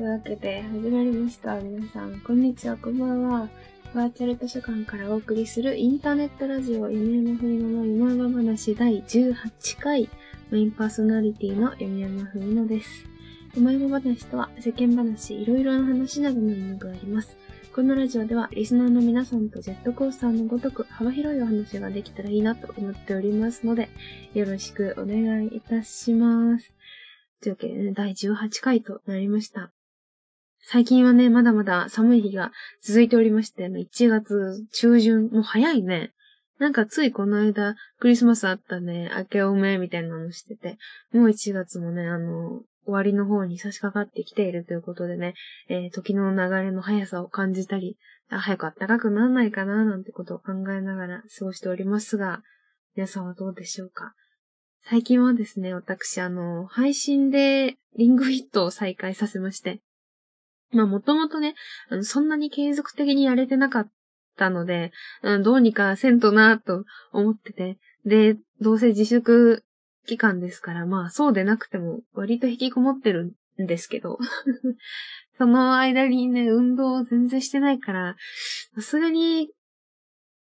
というわけで、始まりました。皆さん、こんにちは、こんばんは。バーチャル図書館からお送りするインターネットラジオ、夢山ふみのの夢山話第18回、メインパーソナリティの夢山ふみのです。夢山話とは、世間話、いろいろな話などの意味があります。このラジオでは、リスナーの皆さんとジェットコースターのごとく幅広いお話ができたらいいなと思っておりますので、よろしくお願いいたします。というわけでね、第18回となりました。最近はね、まだまだ寒い日が続いておりまして、1月中旬、もう早いね。なんかついこの間、クリスマスあったね、明けおめみたいなのしてて、もう1月もね、あの、終わりの方に差し掛かってきているということでね、えー時の流れの速さを感じたり、早く暖かくならないかな、なんてことを考えながら過ごしておりますが、皆さんはどうでしょうか？最近はですね、私、あの、配信でリングフィットを再開させまして。まあ、もともとね、そんなに継続的にやれてなかったので、どうにかせんとなと思ってて。で、どうせ自粛期間ですから、まあ、そうでなくても割と引きこもってるんですけど。その間にね、運動を全然してないから、さすがに、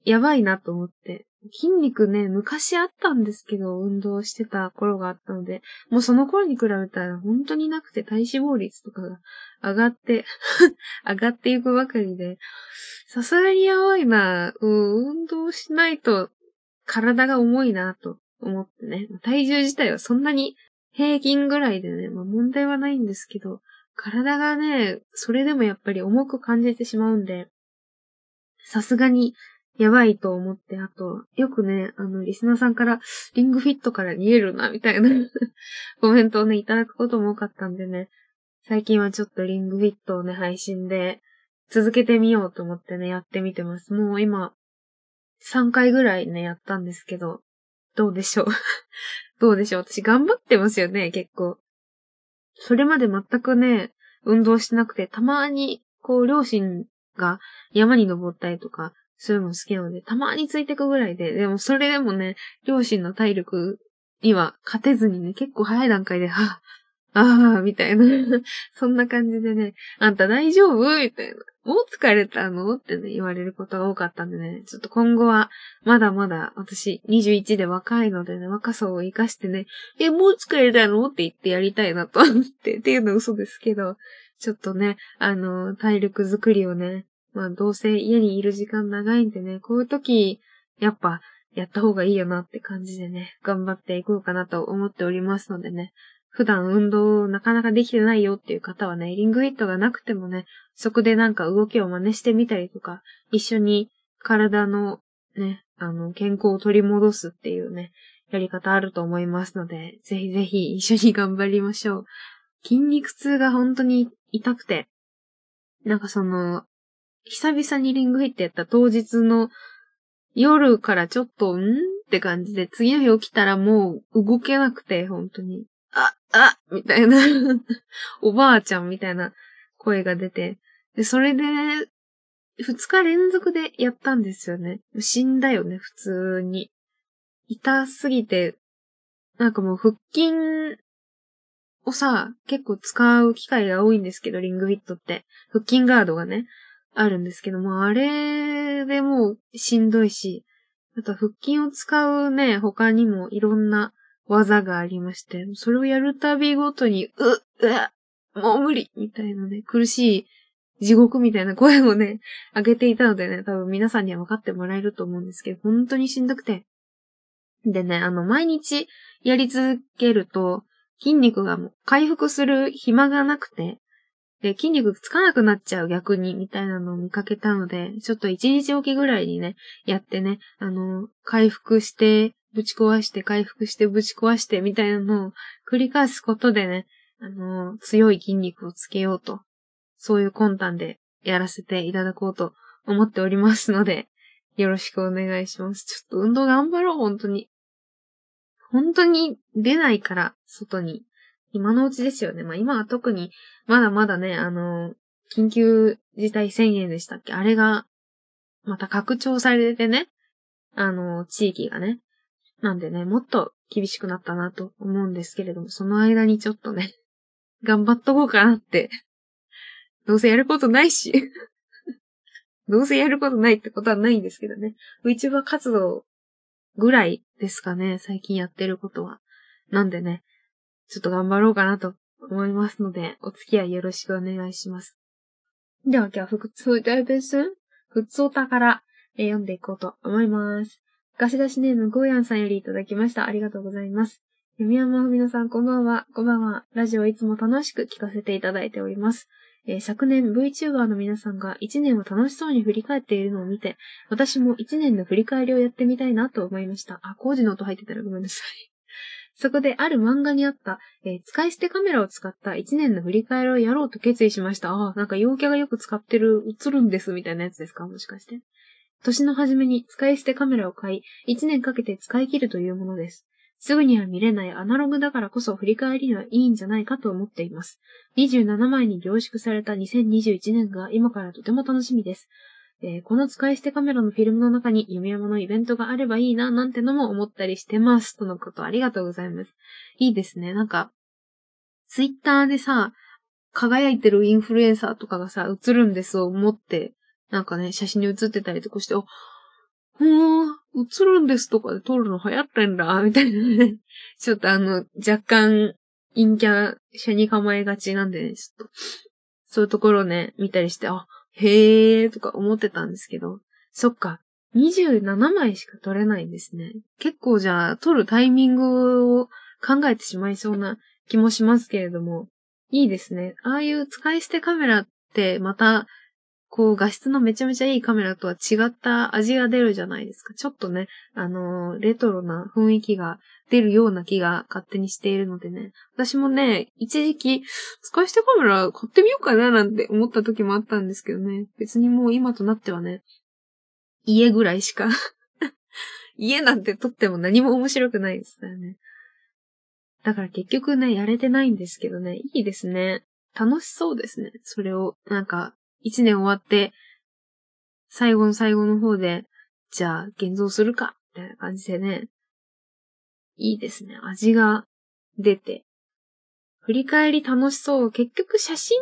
やばいなと思って。筋肉ね、昔あったんですけど、運動してた頃があったので、もうその頃に比べたら本当になくて体脂肪率とかが上がって、上がっていくばかりで、さすがにやばいな、うん、運動しないと体が重いなと思ってね、体重自体はそんなに平均ぐらいでね、まあ問題はないんですけど、体がね、それでもやっぱり重く感じてしまうんで、さすがにやばいと思って、あと、よくね、あの、リスナーさんから、リングフィットから逃げるな、みたいな コメントをね、いただくことも多かったんでね、最近はちょっとリングフィットをね、配信で続けてみようと思ってね、やってみてます。もう今、3回ぐらいね、やったんですけど、どうでしょう？どうでしょう？私頑張ってますよね、結構。それまで全くね、運動してなくて、たまに、こう、両親が山に登ったりとか、そういうの好きなので、たまについてくぐらいで、でもそれでもね、両親の体力には勝てずにね、結構早い段階で、はぁ、ああ、みたいな。そんな感じでね、あんた大丈夫？みたいな。もう疲れたの？ってね、言われることが多かったんでね、ちょっと今後は、まだまだ、私、21で若いのでね、若さを活かしてね、え、もう疲れたの？って言ってやりたいなと思って、っていうのは嘘ですけど、ちょっとね、あの、体力作りをね、まあどうせ家にいる時間長いんでね、こういう時、やっぱやった方がいいよなって感じでね、頑張っていこうかなと思っておりますのでね、普段運動なかなかできてないよっていう方はね、リングフィットがなくてもね、そこでなんか動きを真似してみたりとか、一緒に体のね、あの、健康を取り戻すっていうね、やり方あると思いますので、ぜひぜひ一緒に頑張りましょう。筋肉痛が本当に痛くて、なんかその、久々にリングフィットやった当日の夜からちょっと、んって感じで、次の日起きたらもう動けなくて、本当に。あ、あみたいな、おばあちゃんみたいな声が出て。で、それで、二日連続でやったんですよね。死んだよね、普通に。痛すぎて、なんかもう腹筋をさ、結構使う機会が多いんですけど、リングフィットって。腹筋ガードがね、あるんですけども、あれでもうしんどいし、あと腹筋を使うね、他にもいろんな技がありまして、それをやるたびごとに、う、うわ、もう無理みたいなね、苦しい地獄みたいな声をね、上げていたのでね、多分皆さんには分かってもらえると思うんですけど、本当にしんどくて。でね、あの、毎日やり続けると、筋肉がもう回復する暇がなくて、で、筋肉つかなくなっちゃう逆に、みたいなのを見かけたので、ちょっと一日おきぐらいにね、やってね、あの、回復して、ぶち壊して、回復して、ぶち壊して、みたいなのを繰り返すことでね、あの、強い筋肉をつけようと、そういう魂胆でやらせていただこうと思っておりますので、よろしくお願いします。ちょっと運動頑張ろう、本当に。本当に出ないから、外に。今のうちですよね。まあ今は特に、まだまだね、あの、緊急事態宣言でしたっけ？あれが、また拡張されてね、あの、地域がね。なんでね、もっと厳しくなったなと思うんですけれども、その間にちょっとね、頑張っとこうかなって。どうせやることないし。どうせやることないってことはないんですけどね。VTuber 活動ぐらいですかね、最近やってることは。なんでね、ちょっと頑張ろうかなと思いますので、お付き合いよろしくお願いします。では今日は普通大ベース普通お宝、え読んでいこうと思います。貸し出しネームゴーヤンさんよりいただきました。ありがとうございます。弓山文乃さん、こんばんは。こんばんは。ラジオいつも楽しく聞かせていただいております。えー、昨年 VTuber の皆さんが1年を楽しそうに振り返っているのを見て、私も1年の振り返りをやってみたいなと思いました。あ、工事の音入ってたらごめんなさい。そこである漫画にあった、えー、使い捨てカメラを使った1年の振り返りをやろうと決意しました。ああ、なんか陽キャがよく使ってる、映るんですみたいなやつですか？もしかして。年の初めに使い捨てカメラを買い、1年かけて使い切るというものです。すぐには見れないアナログだからこそ振り返りにはいいんじゃないかと思っています。27枚に凝縮された2021年が今からとても楽しみです。えー、この使い捨てカメラのフィルムの中に弓山のイベントがあればいいな、なんてのも思ったりしてます。とのことありがとうございます。いいですね。なんか、ツイッターでさ、輝いてるインフルエンサーとかがさ、映るんですを思って、なんかね、写真に写ってたりとかして、ほー、映るんですとかで撮るの流行ってんだ、みたいなね。ちょっとあの、若干、陰キャ、車に構えがちなんでね、ちょっと、そういうところね、見たりして、あ、へーとか思ってたんですけど、そっか、27枚しか撮れないんですね。結構じゃあ、撮るタイミングを考えてしまいそうな気もしますけれども、いいですね。ああいう使い捨てカメラってまたこう画質のめちゃめちゃいいカメラとは違った味が出るじゃないですか。ちょっとね、あのー、レトロな雰囲気が出るような気が勝手にしているのでね。私もね、一時期、使い捨てカメラ買ってみようかななんて思った時もあったんですけどね。別にもう今となってはね、家ぐらいしか 家なんて撮っても何も面白くないですからね。だから結局ね、やれてないんですけどね、いいですね。楽しそうですね。それを、なんか、一年終わって、最後の最後の方で、じゃあ、現像するか、みたいな感じでね、いいですね。味が出て。振り返り楽しそう。結局写真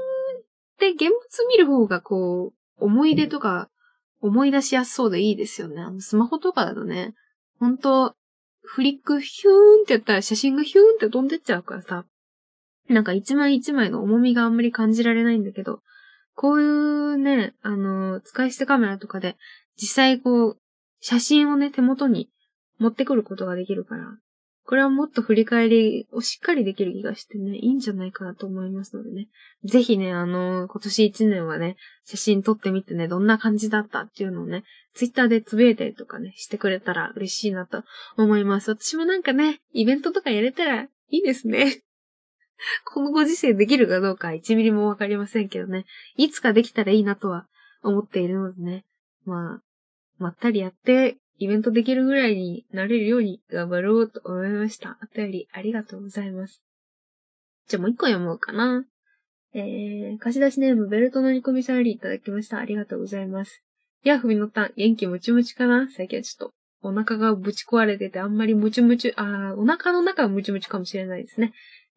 で現物見る方がこう、思い出とか思い出しやすそうでいいですよね。あの、スマホとかだとね、ほんと、フリックヒューンってやったら写真がヒューンって飛んでっちゃうからさ、なんか一枚一枚の重みがあんまり感じられないんだけど、こういうね、あの、使い捨てカメラとかで、実際こう、写真をね、手元に持ってくることができるから、これはもっと振り返りをしっかりできる気がしてね、いいんじゃないかなと思いますのでね。ぜひね、あの、今年1年はね、写真撮ってみてね、どんな感じだったっていうのをね、ツイッターでつぶやいたりとかね、してくれたら嬉しいなと思います。私もなんかね、イベントとかやれたらいいですね。このご時世できるかどうか1ミリもわかりませんけどね。いつかできたらいいなとは思っているのでね。まあ、まったりやって、イベントできるぐらいになれるように頑張ろうと思いました。お便りありがとうございます。じゃあもう一個読もうかな。えー、貸し出しネームベルトの煮込みさんよりいただきました。ありがとうございます。いや、ふみのたん、元気ムチムチかな最近はちょっとお腹がぶち壊れててあんまりムチムチ、あー、お腹の中はムチムチかもしれないですね。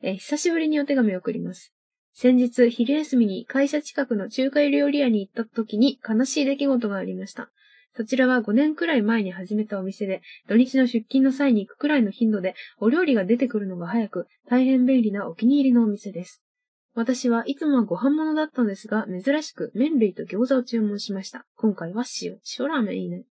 え、久しぶりにお手紙を送ります。先日、昼休みに会社近くの中華料理屋に行った時に悲しい出来事がありました。そちらは5年くらい前に始めたお店で、土日の出勤の際に行くくらいの頻度でお料理が出てくるのが早く、大変便利なお気に入りのお店です。私はいつもはご飯物だったのですが、珍しく麺類と餃子を注文しました。今回は塩。塩ラーメンいいね。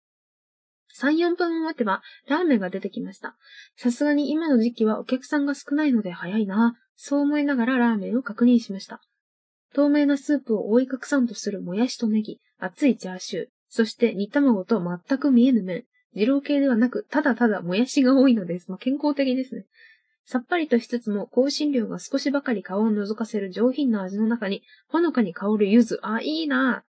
3、4分待てば、ラーメンが出てきました。さすがに今の時期はお客さんが少ないので早いな。そう思いながらラーメンを確認しました。透明なスープを覆い隠さんとするもやしとネギ、熱いチャーシュー、そして煮卵と全く見えぬ麺。二郎系ではなく、ただただもやしが多いのです。まあ、健康的ですね。さっぱりとしつつも、香辛料が少しばかり顔を覗かせる上品な味の中に、ほのかに香る柚子。あ、いいな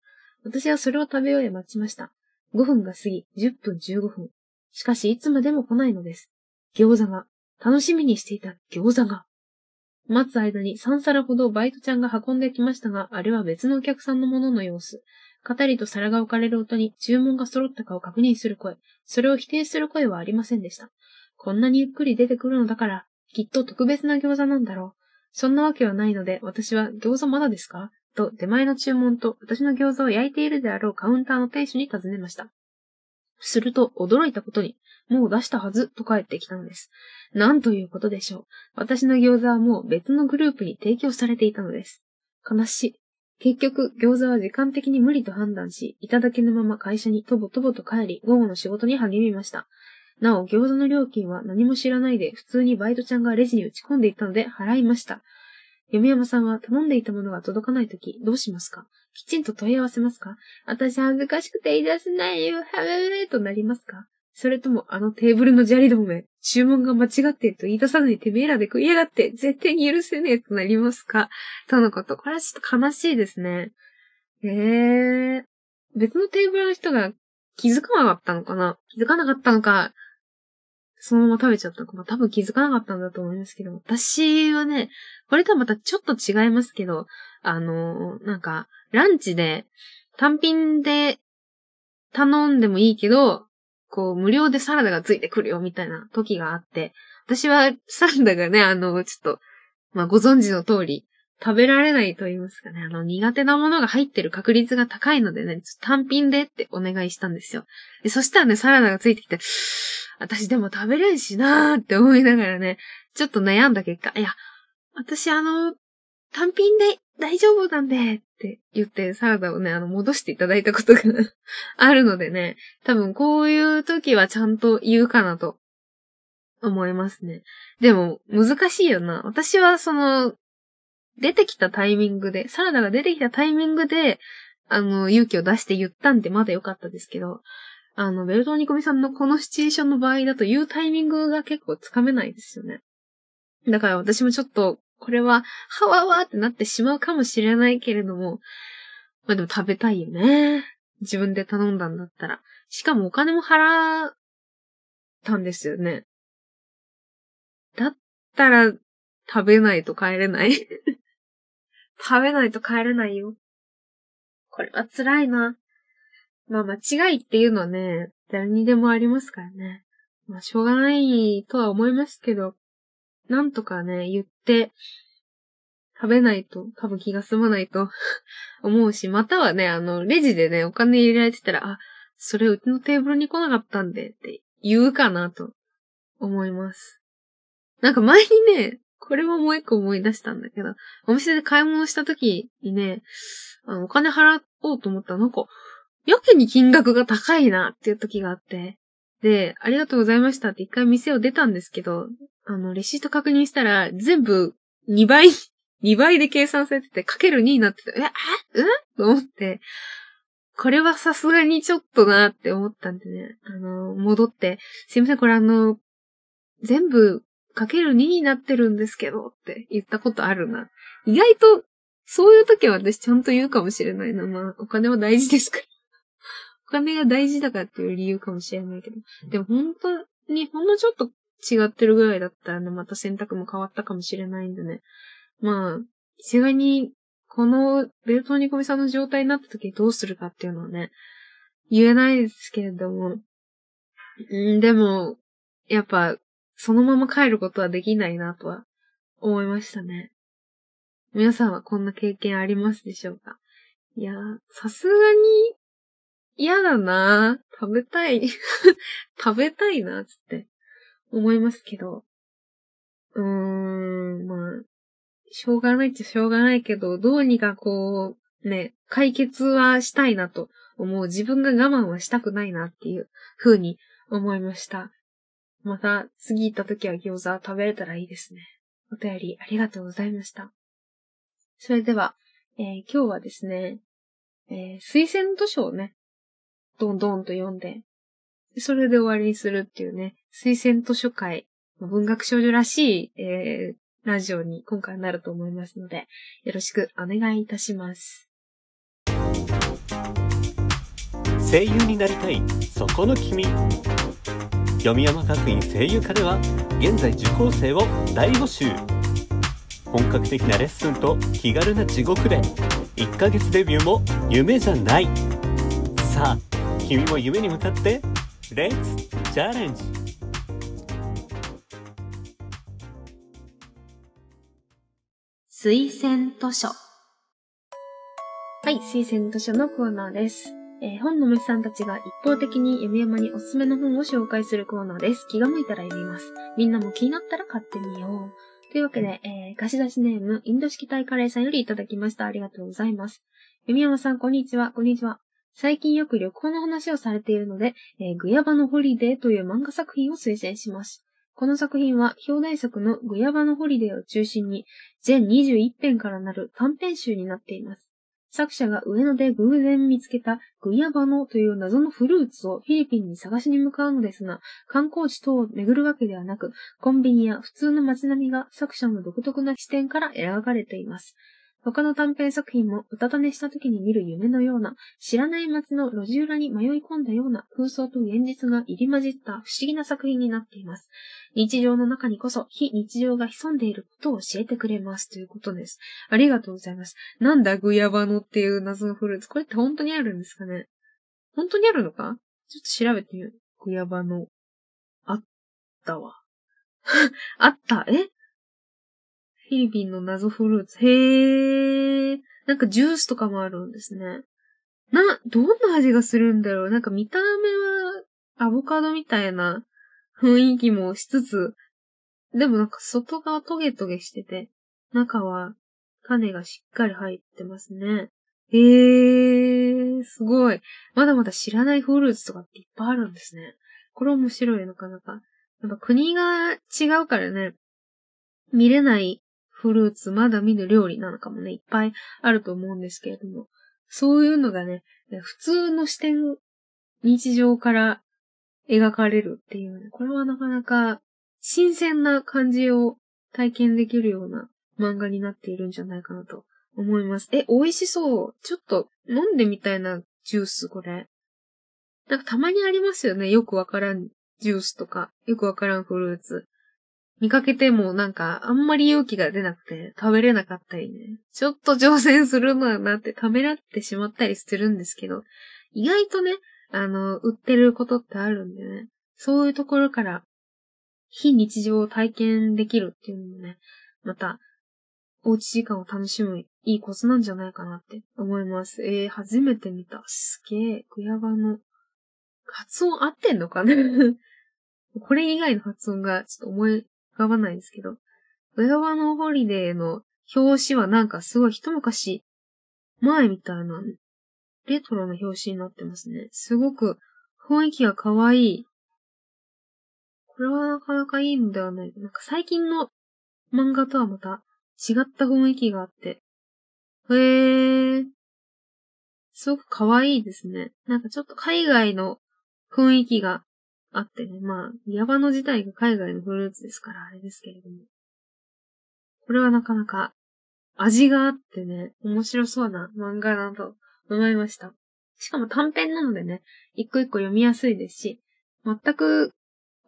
私はそれを食べ終え待ちました。5分が過ぎ、10分15分。しかしいつまでも来ないのです。餃子が。楽しみにしていた餃子が。待つ間に3皿ほどバイトちゃんが運んできましたが、あれは別のお客さんのものの様子。片りと皿が置かれる音に注文が揃ったかを確認する声。それを否定する声はありませんでした。こんなにゆっくり出てくるのだから、きっと特別な餃子なんだろうそんなわけはないので、私は餃子まだですか？と出前の注文と私の餃子を焼いているであろうカウンターの店主に尋ねました。すると、驚いたことに、もう出したはず、と帰ってきたのです。なんということでしょう。私の餃子はもう別のグループに提供されていたのです。悲しい。結局、餃子は時間的に無理と判断し、いただけのまま会社にとぼとぼと帰り、午後の仕事に励みました。なお、餃子の料金は何も知らないで、普通にバイトちゃんがレジに打ち込んでいたので払いました。読山さんは頼んでいたものが届かないとき、どうしますか？きちんと問い合わせますか？私恥ずかしくて言い出せないよ、はべべとなりますか？それともあのテーブルの砂利どもめ、注文が間違ってると言い出さずにてめえらで食いやがって、絶対に許せねえ。となりますか？とのこと。これはちょっと悲しいですね。ええー、別のテーブルの人が気づかなかったのかな？気づかなかったのか、そのまま食べちゃったか、まあ、多分気づかなかったんだと思いますけど、私はね、これとはまたちょっと違いますけど、あのー、なんか、ランチで、単品で頼んでもいいけど、こう、無料でサラダがついてくるよ、みたいな時があって、私はサラダがね、あの、ちょっと、まあ、ご存知の通り、食べられないと言いますかね、あの、苦手なものが入ってる確率が高いのでね、単品でってお願いしたんですよ。で、そしたらね、サラダがついてきて、私でも食べれんしなーって思いながらね、ちょっと悩んだ結果、いや、私あの、単品で大丈夫なんでって言ってサラダをね、あの、戻していただいたことが あるのでね、多分こういう時はちゃんと言うかなと思いますね。でも、難しいよな。私はその、出てきたタイミングで、サラダが出てきたタイミングで、あの、勇気を出して言ったんでまだ良かったですけど、あの、ベルトニコミさんのこのシチュエーションの場合だと言うタイミングが結構つかめないですよね。だから私もちょっと、これは、はわわってなってしまうかもしれないけれども、まあでも食べたいよね。自分で頼んだんだったら。しかもお金も払ったんですよね。だったら、食べないと帰れない食べないと帰れないよ。これは辛いな。まあ間違いっていうのはね、誰にでもありますからね。まあしょうがないとは思いますけど、なんとかね、言って、食べないと多分気が済まないと 思うし、またはね、あの、レジでね、お金入れられてたら、あ、それうちのテーブルに来なかったんでって言うかなと思います。なんか前にね、これももう一個思い出したんだけど、お店で買い物した時にね、あの、お金払おうと思ったら、なんか、やけに金額が高いなっていう時があって、で、ありがとうございましたって一回店を出たんですけど、あの、レシート確認したら、全部2倍、2倍で計算されてて、かける2になってて、え、え？うんと思って、これはさすがにちょっとなって思ったんでね、あの、戻って、すいません、これあの、全部かける2になってるんですけどって言ったことあるな。意外と、そういう時は私ちゃんと言うかもしれないな。まあ、お金は大事ですから。お金が大事だからっていう理由かもしれないけど。でも本当に、ほんのちょっと違ってるぐらいだったらね、また選択も変わったかもしれないんでね。まあ、一概に、このベルトニコミさんの状態になった時どうするかっていうのはね、言えないですけれども。んでも、やっぱ、そのまま帰ることはできないなとは思いましたね。皆さんはこんな経験ありますでしょうか？いやさすがに嫌だな食べたい 食べたいなつって思いますけど。うーん、まあ、しょうがないっちゃしょうがないけど、どうにかこう、ね、解決はしたいなと思う。自分が我慢はしたくないなっていう風に思いました。また次行った時は餃子食べれたらいいですね。お便りありがとうございました。それでは、えー、今日はですね、えー、推薦図書をね、どんどんと読んで、それで終わりにするっていうね、推薦図書会、文学少女らしい、えー、ラジオに今回なると思いますので、よろしくお願いいたします。声優になりたい、そこの君。読山学院声優科では現在受講生を大募集本格的なレッスンと気軽な地獄で1ヶ月デビューも夢じゃないさあ君も夢に向かってレッツチャレンジ推薦図書。はい、推薦図書のコーナーです。えー本の虫さんたちが一方的に読み山におすすめの本を紹介するコーナーです。気が向いたら読みます。みんなも気になったら買ってみよう。というわけで、えー、貸し出しネーム、インド式タイカレーさんよりいただきました。ありがとうございます。読山さん、こんにちは。こんにちは。最近よく旅行の話をされているので、えーグヤバノ・ホリデーという漫画作品を推薦します。この作品は、表題作のグヤバノ・ホリデーを中心に、全21編からなる短編集になっています。作者が上野で偶然見つけたグヤバノという謎のフルーツをフィリピンに探しに向かうのですが、観光地等を巡るわけではなく、コンビニや普通の街並みが作者の独特な視点から描かれています。他の短編作品もうたた寝した時に見る夢のような、知らない街の路地裏に迷い込んだような空想と現実が入り混じった不思議な作品になっています。日常の中にこそ非日常が潜んでいることを教えてくれますということです。ありがとうございます。なんだグヤバノっていう謎のフルーツ。これって本当にあるんですかね？本当にあるのか？ちょっと調べてみよう。グヤバノ。あったわ。あった。え？フィリピンの謎フルーツ。へー。なんかジュースとかもあるんですね。な、どんな味がするんだろうなんか見た目はアボカドみたいな雰囲気もしつつ、でもなんか外側トゲトゲしてて、中は種がしっかり入ってますね。へー、すごい。まだまだ知らないフルーツとかっていっぱいあるんですね。これ面白いのかなか。やっぱ国が違うからね、見れないフルーツ、まだ見ぬ料理なのかもね、いっぱいあると思うんですけれども、そういうのがね、普通の視点、日常から描かれるっていうね、これはなかなか新鮮な感じを体験できるような漫画になっているんじゃないかなと思います。え、美味しそう。ちょっと飲んでみたいなジュース、これ。なんかたまにありますよね。よくわからんジュースとか、よくわからんフルーツ。見かけてもなんかあんまり勇気が出なくて食べれなかったりね。ちょっと挑戦するのはなってためらってしまったりするんですけど、意外とね、あの、売ってることってあるんでね。そういうところから非日常を体験できるっていうのもね、また、おうち時間を楽しむいいコツなんじゃないかなって思います。えー、初めて見た。すげえ、グヤバの、発音合ってんのかな？これ以外の発音がちょっと思い浮かばないですけど、グヤバのホリデーの表紙はなんかすごい一昔前みたいな、レトロな表紙になってますね。すごく雰囲気が可愛い。これはなかなかいいのではないなんか最近の漫画とはまた違った雰囲気があって。へー。すごく可愛いですね。なんかちょっと海外の雰囲気があってね。まあ、ヤバの自体が海外のフルーツですからあれですけれども。これはなかなか味があってね、面白そうな漫画だと思いました。しかも短編なのでね、一個一個読みやすいですし、全く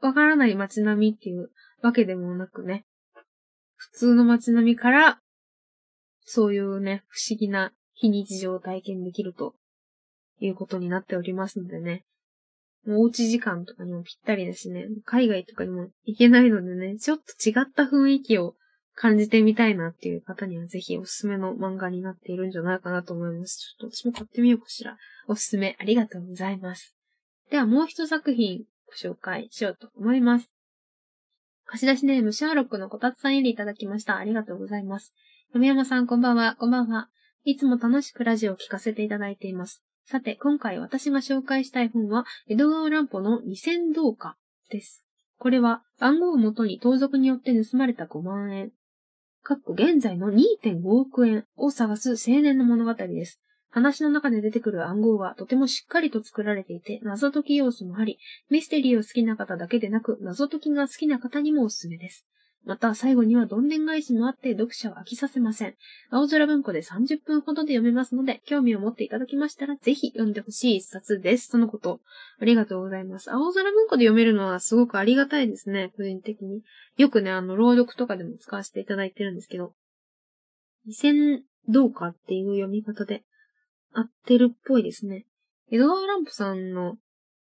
わからない街並みっていうわけでもなくね、普通の街並みから、そういうね、不思議な非日常を体験できるということになっておりますのでね、おうち時間とかにもぴったりだしね、海外とかにも行けないのでね、ちょっと違った雰囲気を感じてみたいなっていう方にはぜひおすすめの漫画になっているんじゃないかなと思います。ちょっと私も買ってみようかしら。おすすめありがとうございます。ではもう一作品ご紹介しようと思います。貸し出しネームシャーロックのこたつさんよりいただきました。ありがとうございます。山山さんこんばんは、こんばんは。いつも楽しくラジオを聞かせていただいています。さて、今回私が紹介したい本は、江戸川乱歩の2000銅貨です。これは番号をもとに盗賊によって盗まれた5万円。かっこ現在の2.5億円を探す青年の物語です。話の中で出てくる暗号はとてもしっかりと作られていて、謎解き要素もあり、ミステリーを好きな方だけでなく、謎解きが好きな方にもおすすめです。また、最後にはどんでん返しもあって読者を飽きさせません。青空文庫で30分ほどで読めますので、興味を持っていただきましたら、ぜひ読んでほしい一冊です。とのこと。ありがとうございます。青空文庫で読めるのはすごくありがたいですね、個人的に。よくね、あの、朗読とかでも使わせていただいてるんですけど、2000どうかっていう読み方で合ってるっぽいですね。エドワー・ランプさんの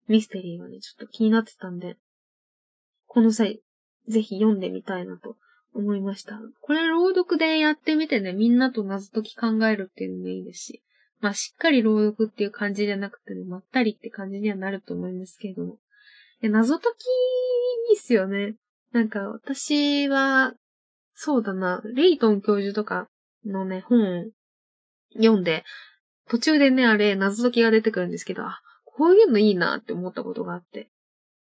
ミステリーがね、ちょっと気になってたんで、この際、ぜひ読んでみたいなと思いました。これ朗読でやってみてね、みんなと謎解き考えるっていうのもいいですし、まあしっかり朗読っていう感じじゃなくてね、まったりって感じにはなると思いますけれども。いや謎解きいいっすよね。なんか私は、そうだな、レイトン教授とかのね、本読んで、途中でね、あれ、謎解きが出てくるんですけど、あ、こういうのいいなって思ったことがあって。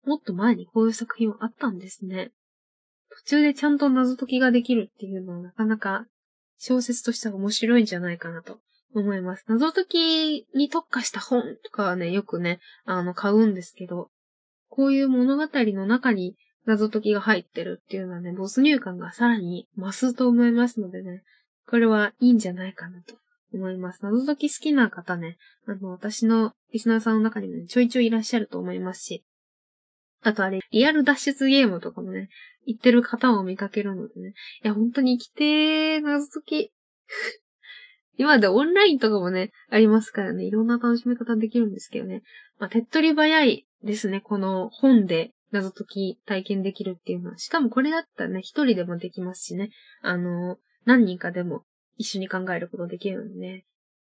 もっと前にこういう作品はあったんですね。途中でちゃんと謎解きができるっていうのはなかなか小説としては面白いんじゃないかなと思います。謎解きに特化した本とかはね、よくね、あの、買うんですけど、こういう物語の中に謎解きが入ってるっていうのはね、没入感がさらに増すと思いますのでね、これはいいんじゃないかなと思います。謎解き好きな方ね、あの、私のリスナーさんの中にもね、ちょいちょいいらっしゃると思いますし、あとあれ、リアル脱出ゲームとかもね、言ってる方を見かけるのでね。いや、本当に生きてー、謎解き。今でオンラインとかもね、ありますからね、いろんな楽しみ方できるんですけどね。まあ、手っ取り早いですね、この本で謎解き体験できるっていうのは。しかもこれだったらね、一人でもできますしね。あの、何人かでも一緒に考えることできるのでね。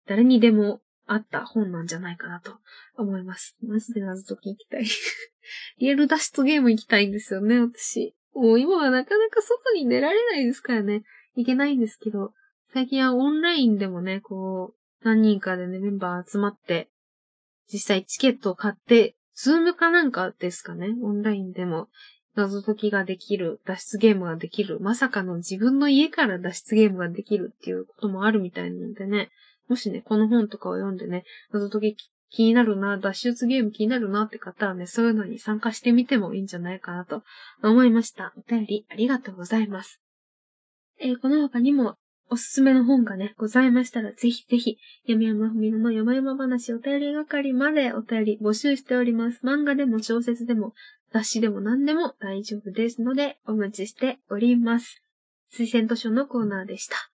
誰にでもあった本なんじゃないかなと思います。マジで謎解き行きたい。リアル脱出ゲーム行きたいんですよね、私。もう今はなかなか外に出られないですからね。行けないんですけど、最近はオンラインでもね、こう、何人かでね、メンバー集まって、実際チケットを買って、ズームかなんかですかね、オンラインでも謎解きができる、脱出ゲームができる、まさかの自分の家から脱出ゲームができるっていうこともあるみたいなのでね、もしね、この本とかを読んでね、謎解き気になるな、脱出ゲーム気になるなって方はね、そういうのに参加してみてもいいんじゃないかなと思いました。お便りありがとうございます。えー、この他にもおすすめの本がね、ございましたら、ぜひぜひ、山山ふみのの山々話お便り係までお便り募集しております。漫画でも小説でも、雑誌でも何でも大丈夫ですので、お待ちしております。推薦図書のコーナーでした。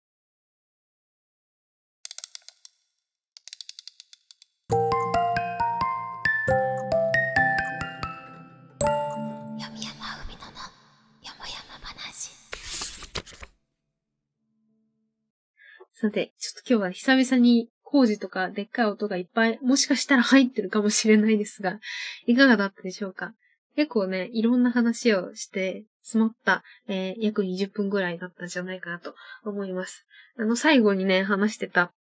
さて、ちょっと今日は久々に工事とかでっかい音がいっぱい、もしかしたら入ってるかもしれないですが、いかがだったでしょうか？結構ね、いろんな話をして積もった、えー、約20分ぐらいだったんじゃないかなと思います。あの、最後にね、話してた、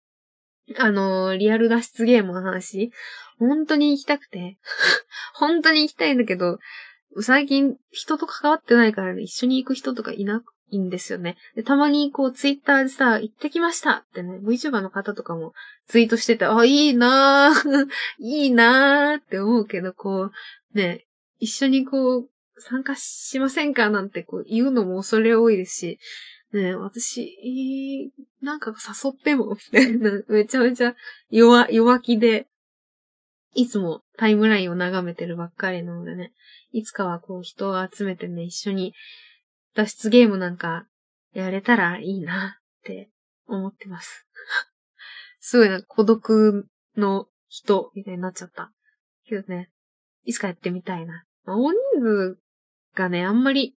あのー、リアル脱出ゲームの話、本当に行きたくて、本当に行きたいんだけど、最近人と関わってないからね、一緒に行く人とかいないんですよね。で、たまにこうツイッターでさ、行ってきましたってね、VTuber の方とかもツイートしてて、あ、いいなぁ、いいなぁって思うけど、こう、ね、一緒にこう、参加しませんかなんてこう言うのも恐れ多いですし、ね、私、なんか誘っても、みたいな、めちゃめちゃ弱、弱気で、いつもタイムラインを眺めてるばっかりなのでね、いつかはこう人を集めてね、一緒に脱出ゲームなんかやれたらいいなって思ってます。すごいな、孤独の人みたいになっちゃった。けどね、いつかやってみたいな。まあ、大人数がね、あんまり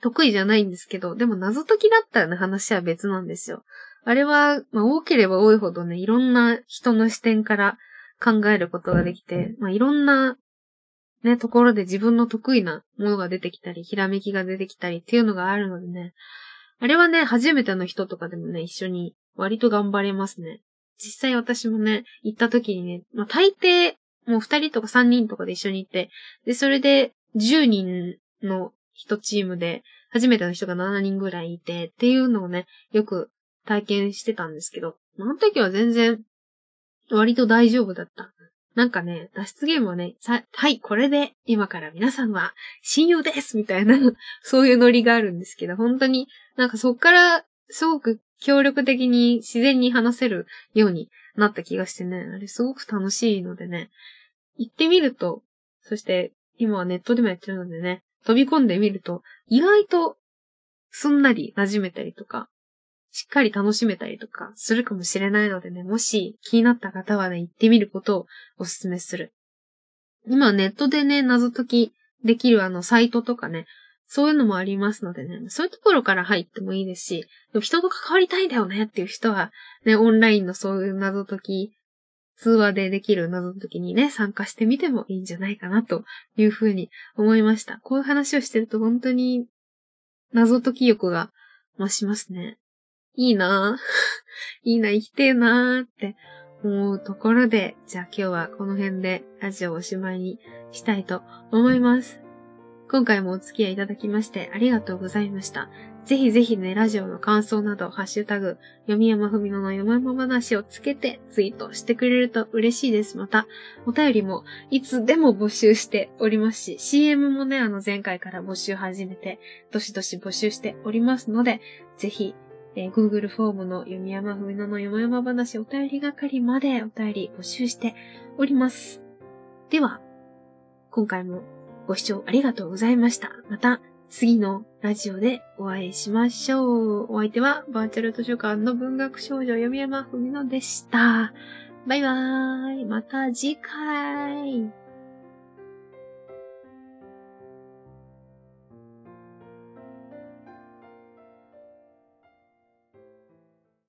得意じゃないんですけど、でも謎解きだったらね、話は別なんですよ。あれは、まあ、多ければ多いほどね、いろんな人の視点から考えることができて、まあ、いろんなね、ところで自分の得意なものが出てきたり、ひらめきが出てきたりっていうのがあるのでね。あれはね、初めての人とかでもね、一緒に割と頑張れますね。実際私もね、行った時にね、まあ、大抵、もう二人とか三人とかで一緒に行って、で、それで十人の一チームで、初めての人が7人ぐらいいて、っていうのをね、よく体験してたんですけど、あの時は全然、割と大丈夫だった。なんかね、脱出ゲームはね、さ、はい、これで今から皆さんは親友ですみたいな そういうノリがあるんですけど、本当になんかそっからすごく協力的に自然に話せるようになった気がしてね、あれすごく楽しいのでね、行ってみると、そして今はネットでもやってるのでね、飛び込んでみると、意外とすんなり馴染めたりとか、しっかり楽しめたりとかするかもしれないのでね、もし気になった方はね、行ってみることをお勧めする。今ネットでね、謎解きできるあのサイトとかね、そういうのもありますのでね、そういうところから入ってもいいですし、でも人と関わりたいんだよねっていう人は、ね、オンラインのそういう謎解き、通話でできる謎解きにね、参加してみてもいいんじゃないかなというふうに思いました。こういう話をしてると本当に謎解き欲が増しますね。いいなぁ。いいな、生きてえなぁって思うところで、じゃあ今日はこの辺でラジオをおしまいにしたいと思います。今回もお付き合いいただきましてありがとうございました。ぜひぜひね、ラジオの感想など、ハッシュタグ、読み山ふみのの読み山話をつけてツイートしてくれると嬉しいです。また、お便りもいつでも募集しておりますし、CM もね、あの前回から募集始めて、どしどし募集しておりますので、ぜひ、えー、Google フォームの読み山ふみのの読み山話お便り係までお便り募集しております。では、今回もご視聴ありがとうございました。また次のラジオでお会いしましょう。お相手はバーチャル図書館の文学少女読山ふみのでした。バイバーイ。また次回。